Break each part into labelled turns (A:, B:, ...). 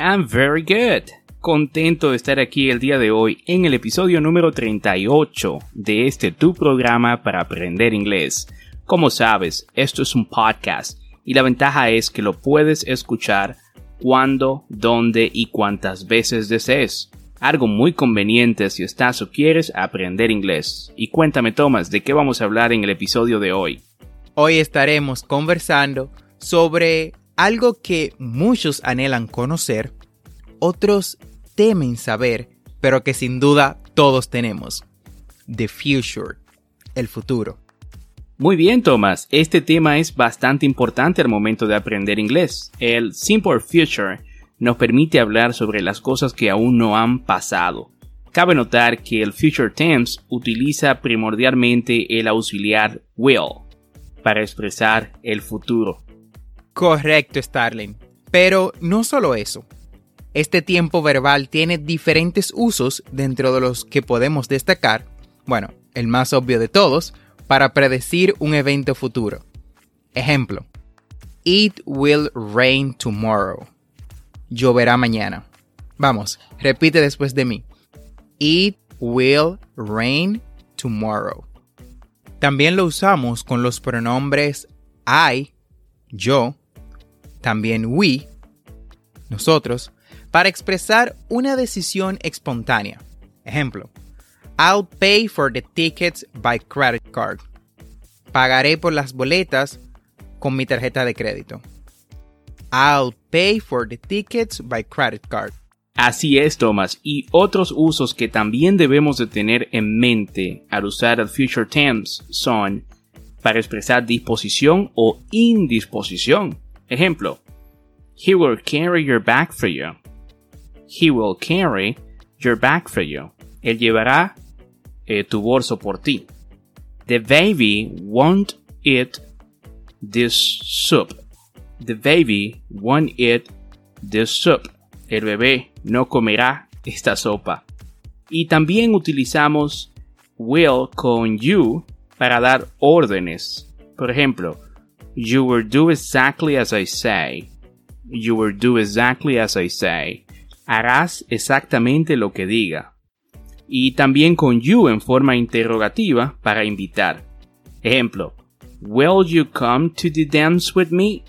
A: I'm very good. Contento de estar aquí el día de hoy en el episodio número 38 de este tu programa para aprender inglés. Como sabes, esto es un podcast y la ventaja es que lo puedes escuchar cuando, dónde y cuántas veces desees. Algo muy conveniente si estás o quieres aprender inglés. Y cuéntame, Thomas, ¿de qué vamos a hablar en el episodio de hoy?
B: Hoy estaremos conversando sobre algo que muchos anhelan conocer, otros temen saber, pero que sin duda todos tenemos. The future, el futuro.
A: Muy bien, Thomas. Este tema es bastante importante al momento de aprender inglés. El Simple Future nos permite hablar sobre las cosas que aún no han pasado. Cabe notar que el Future Tense utiliza primordialmente el auxiliar will para expresar el futuro.
B: Correcto, Starling. Pero no solo eso. Este tiempo verbal tiene diferentes usos dentro de los que podemos destacar, bueno, el más obvio de todos, para predecir un evento futuro. Ejemplo, It will rain tomorrow. Lloverá mañana. Vamos, repite después de mí. It will rain tomorrow. También lo usamos con los pronombres I, yo, también we, nosotros, para expresar una decisión espontánea. Ejemplo, I'll pay for the tickets by credit card. Pagaré por las boletas con mi tarjeta de crédito. I'll pay for the tickets by credit card.
A: Así es, Thomas, y otros usos que también debemos de tener en mente al usar el future tense son para expresar disposición o indisposición. Ejemplo, He will carry your bag for you. He will carry your bag for you. Él llevará eh, tu bolso por ti. The baby won't eat this soup. The baby won't eat this soup. El bebé no comerá esta sopa. Y también utilizamos will con you para dar órdenes. Por ejemplo, You will do exactly as I say. You will do exactly as I say. Harás exactamente lo que diga. Y también con you en forma interrogativa para invitar. Ejemplo. Will you come to the dance with me?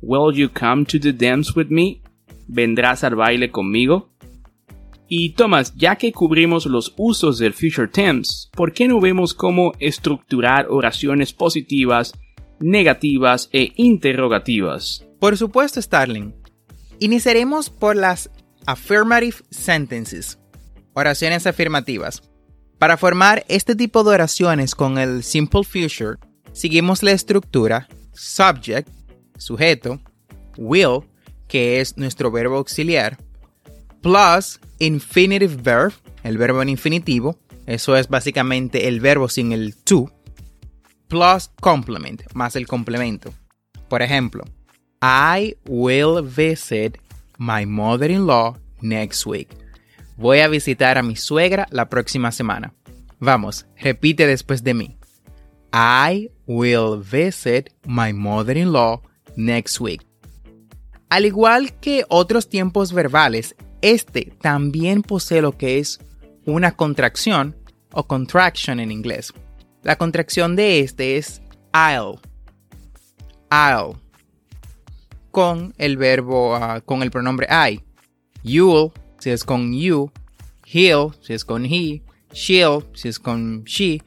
A: Will you come to the dance with me? ¿Vendrás al baile conmigo? Y Thomas, ya que cubrimos los usos del future tense, ¿por qué no vemos cómo estructurar oraciones positivas negativas e interrogativas.
B: Por supuesto, Starling. Iniciaremos por las affirmative sentences, oraciones afirmativas. Para formar este tipo de oraciones con el simple future, seguimos la estructura subject, sujeto, will, que es nuestro verbo auxiliar, plus infinitive verb, el verbo en infinitivo, eso es básicamente el verbo sin el to, plus complement, más el complemento. Por ejemplo, I will visit my mother-in-law next week. Voy a visitar a mi suegra la próxima semana. Vamos, repite después de mí. I will visit my mother-in-law next week. Al igual que otros tiempos verbales, este también posee lo que es una contracción o contraction en inglés. La contracción de este es I'll. I'll. Con el verbo, ah, con el pronombre I. You'll, si es con you. He'll, si es con he. She'll, si es con she.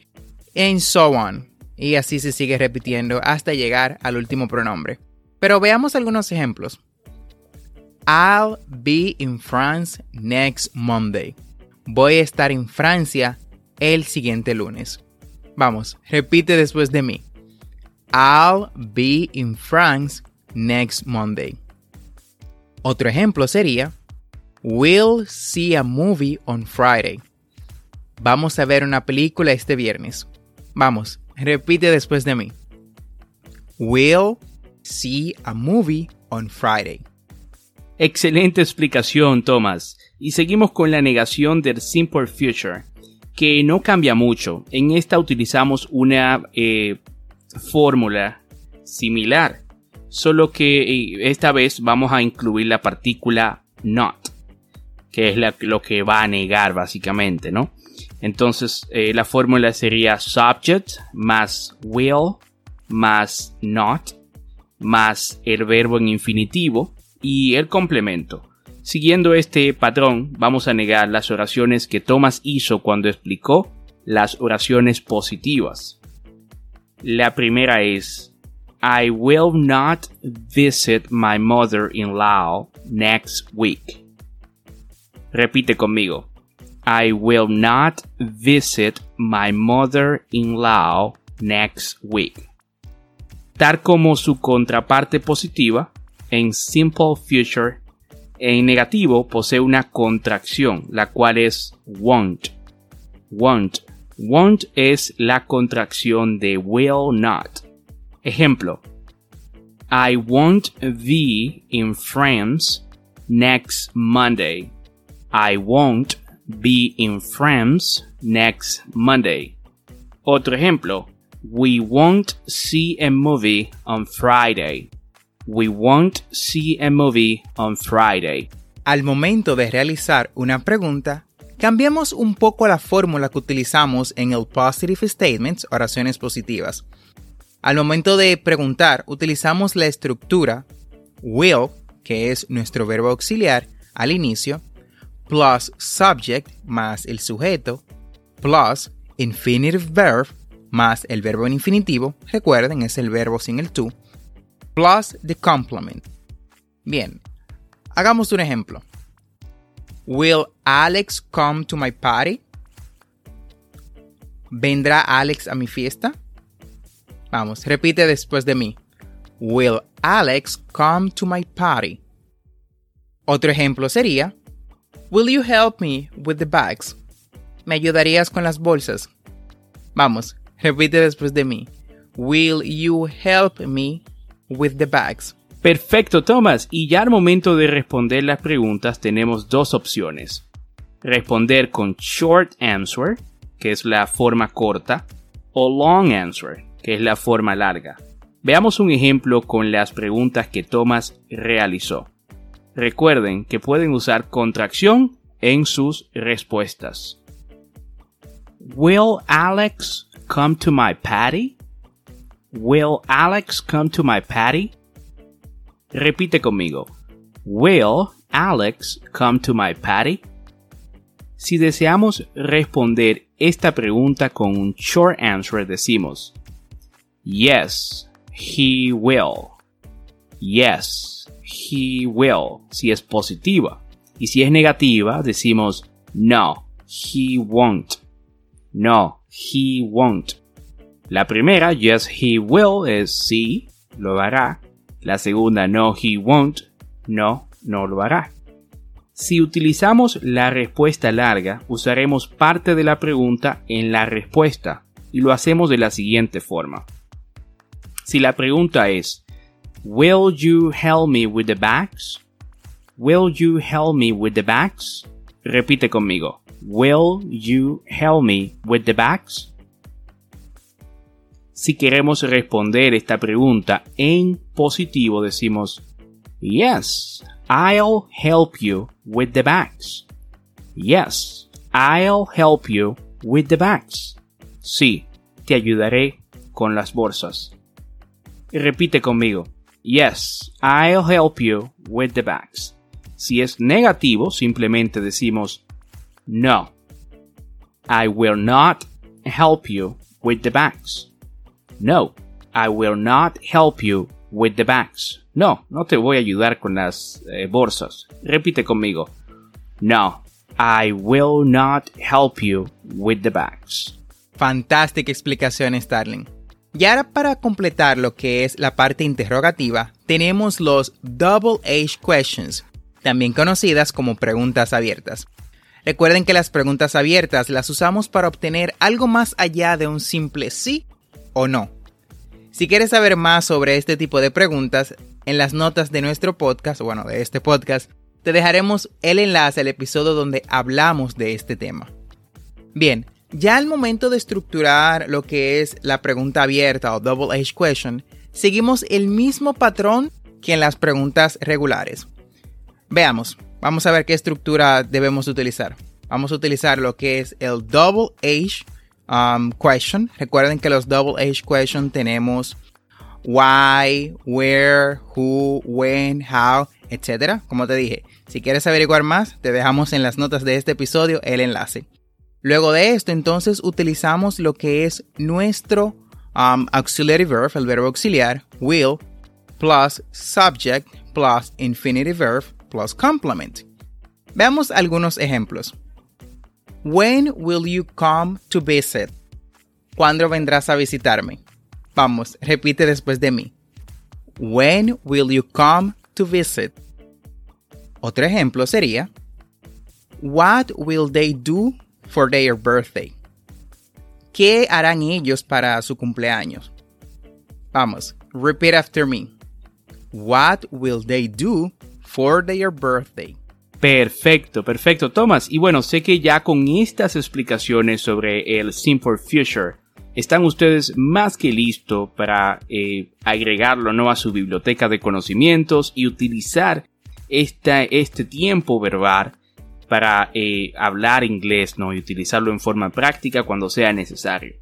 B: And so on. Y así se sigue repitiendo hasta llegar al último pronombre. Pero veamos algunos ejemplos. I'll be in France next Monday. Voy a estar en Francia el siguiente lunes. Vamos, repite después de mí. I'll be in France next Monday. Otro ejemplo sería We'll see a movie on Friday. Vamos a ver una película este viernes. Vamos, repite después de mí. We'll see a movie on Friday.
A: Excelente explicación, Thomas. Y seguimos con la negación del Simple Future, que no cambia mucho. En esta utilizamos una eh, fórmula similar, solo que eh, esta vez vamos a incluir la partícula not, que es lo que va a negar básicamente, ¿no? Entonces eh, la fórmula sería subject más will más not más el verbo en infinitivo y el complemento. Siguiendo este patrón, vamos a negar las oraciones que Thomas hizo cuando explicó las oraciones positivas. La primera es I will not visit my mother-in-law next week. Repite conmigo. I will not visit my mother-in-law next week. Tal como su contraparte positiva, en Simple Future en negativo posee una contracción, la cual es won't. Won't. Won't es la contracción de will not. Ejemplo. I won't be in France next Monday. I won't be in France next Monday. Otro ejemplo. We won't see a movie on Friday. We won't see a movie on Friday.
B: Al momento de realizar una pregunta, cambiamos un poco la fórmula que utilizamos en el positive statements, oraciones positivas. Al momento de preguntar, utilizamos la estructura will, que es nuestro verbo auxiliar, al inicio, plus subject más el sujeto, plus infinitive verb más el verbo en infinitivo, recuerden, es el verbo sin el to, plus the complement. Bien, hagamos un ejemplo. Will Alex come to my party? ¿Vendrá Alex a mi fiesta? Vamos, repite después de mí. Will Alex come to my party? Otro ejemplo sería, Will you help me with the bags? ¿Me ayudarías con las bolsas? Vamos, repite después de mí. Will you help me with the bags.
A: Perfecto, Thomas. Y ya al momento de responder las preguntas tenemos dos opciones. Responder con short answer, que es la forma corta, o long answer, que es la forma larga. Veamos un ejemplo con las preguntas que Thomas realizó. Recuerden que pueden usar contracción en sus respuestas. Will Alex come to my party? Will Alex come to my party? Repite conmigo. Will Alex come to my party? Si deseamos responder esta pregunta con un short answer decimos Yes, he will. Yes, he will. Si es positiva. Y si es negativa decimos No, he won't. No, he won't. La primera, yes he will, es sí, lo hará. La segunda, no he won't, no, no lo hará. Si utilizamos la respuesta larga, usaremos parte de la pregunta en la respuesta y lo hacemos de la siguiente forma. Si la pregunta es, Will you help me with the bags? Will you help me with the bags? Repite conmigo. Will you help me with the bags? Si queremos responder esta pregunta en positivo, decimos Yes, I'll help you with the bags. Yes, I'll help you with the bags. Sí, te ayudaré con las bolsas. Repite conmigo. Yes, I'll help you with the bags. Si es negativo, simplemente decimos No, I will not help you with the bags. No, I will not help you with the bags. No, no te voy a ayudar con las eh, bolsas. Repite conmigo. No, I will not help you with the bags.
B: Fantástica explicación, Starling. Y ahora para completar lo que es la parte interrogativa, tenemos los Double H Questions, también conocidas como preguntas abiertas. Recuerden que las preguntas abiertas las usamos para obtener algo más allá de un simple sí o no. Si quieres saber más sobre este tipo de preguntas, en las notas de nuestro podcast, bueno, de este podcast, te dejaremos el enlace al episodio donde hablamos de este tema. Bien, ya al momento de estructurar lo que es la pregunta abierta o double H question, seguimos el mismo patrón que en las preguntas regulares. Veamos, vamos a ver qué estructura debemos utilizar. Vamos a utilizar lo que es el double H um, question. Recuerden que los double H question tenemos why, where, who, when, how, etc. Como te dije, si quieres averiguar más, te dejamos en las notas de este episodio el enlace. Luego de esto, entonces utilizamos lo que es nuestro um, auxiliary verb, el verbo auxiliar, will, plus subject, plus infinitive verb, plus complement. Veamos algunos ejemplos. When will you come to visit? ¿Cuándo vendrás a visitarme? Vamos, repite después de mí. When will you come to visit? Otro ejemplo sería What will they do for their birthday? ¿Qué harán ellos para su cumpleaños? Vamos, repeat after me. What will they do for their birthday?
A: Perfecto, perfecto, Thomas. Y bueno, sé que ya con estas explicaciones sobre el Simple Future, están ustedes más que listos para eh, agregarlo ¿no? a su biblioteca de conocimientos y utilizar este tiempo verbal para eh, hablar inglés ¿no? y utilizarlo en forma práctica cuando sea necesario.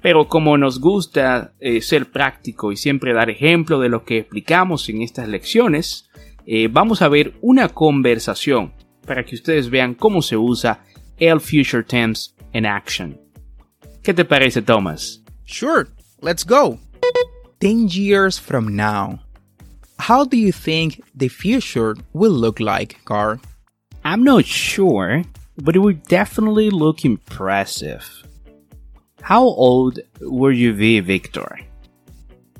A: Pero como nos gusta eh, ser práctico y siempre dar ejemplo de lo que explicamos en estas lecciones, eh, vamos a ver una conversación para que ustedes vean cómo se usa el Future Tense en action. ¿Qué te parece, Thomas?
B: Sure, let's go. 10 years from now. How do you think the future will look like, Carl?
A: I'm not sure, but it would definitely look impressive. How old will you be, Victor?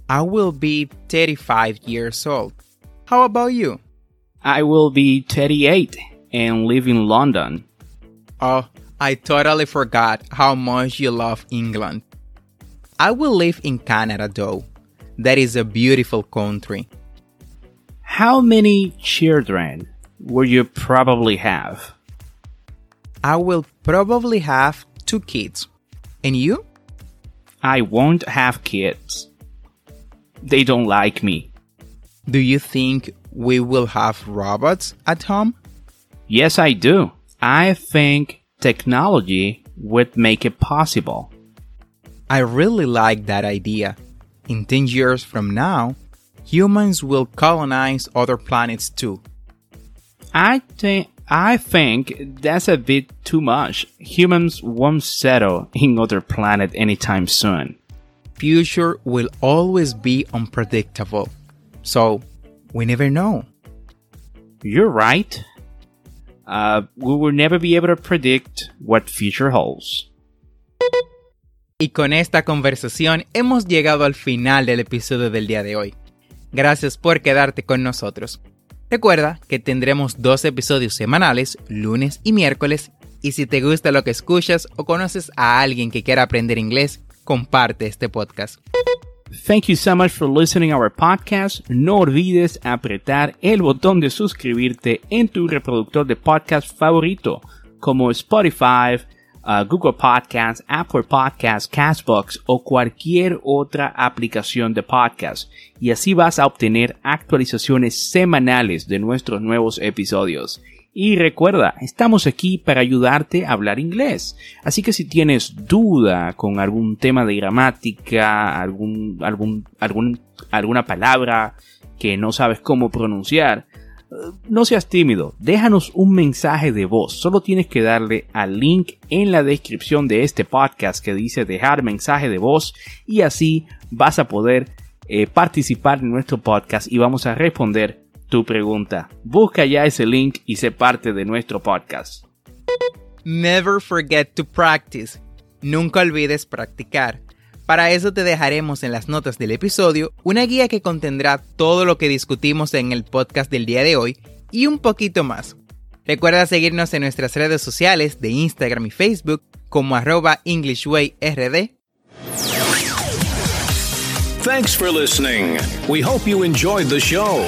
B: I will be 35 years old. How about you?
A: I will be 38 and live in London.
B: Oh, I totally forgot how much you love England. I will live in Canada though. That is a beautiful country.
A: How many children will you probably have?
B: I will probably have two kids. And you?
A: I won't have kids. They don't like me.
B: Do you think we will have robots at home?
A: Yes, I do. I think technology would make it possible.
B: I really like that idea. In 10 years from now, humans will colonize other planets too.
A: I think I think that's a bit too much. Humans won't settle in other planet anytime soon.
B: Future will always be unpredictable. So, we never know.
A: You're right. Uh, we will never be able to predict what future holds.
B: Y con esta conversación hemos llegado al final del episodio del día de hoy. Gracias por quedarte con nosotros. Recuerda que tendremos dos episodios semanales, lunes y miércoles, y si te gusta lo que escuchas o conoces a alguien que quiera aprender inglés, comparte este podcast.
A: Thank you so much for listening our podcast. No olvides apretar el botón de suscribirte en tu reproductor de podcast favorito como Spotify, uh, Google Podcasts, Apple Podcasts, Castbox o cualquier otra aplicación de podcast. Y así vas a obtener actualizaciones semanales de nuestros nuevos episodios. Y recuerda, estamos aquí para ayudarte a hablar inglés. Así que si tienes duda con algún tema de gramática, algún, algún, algún, alguna palabra que no sabes cómo pronunciar, no seas tímido, déjanos un mensaje de voz. Solo tienes que darle al link en la descripción de este podcast que dice dejar mensaje de voz y así vas a poder eh, participar en nuestro podcast y vamos a responder tu pregunta. Busca ya ese link y sé parte de nuestro podcast.
B: Never forget to practice. Nunca olvides practicar. Para eso te dejaremos en las notas del episodio una guía que contendrá todo lo que discutimos en el podcast del día de hoy y un poquito más. Recuerda seguirnos en nuestras redes sociales de Instagram y Facebook como arroba EnglishWayRD.
C: Thanks for listening. We hope you enjoyed the show.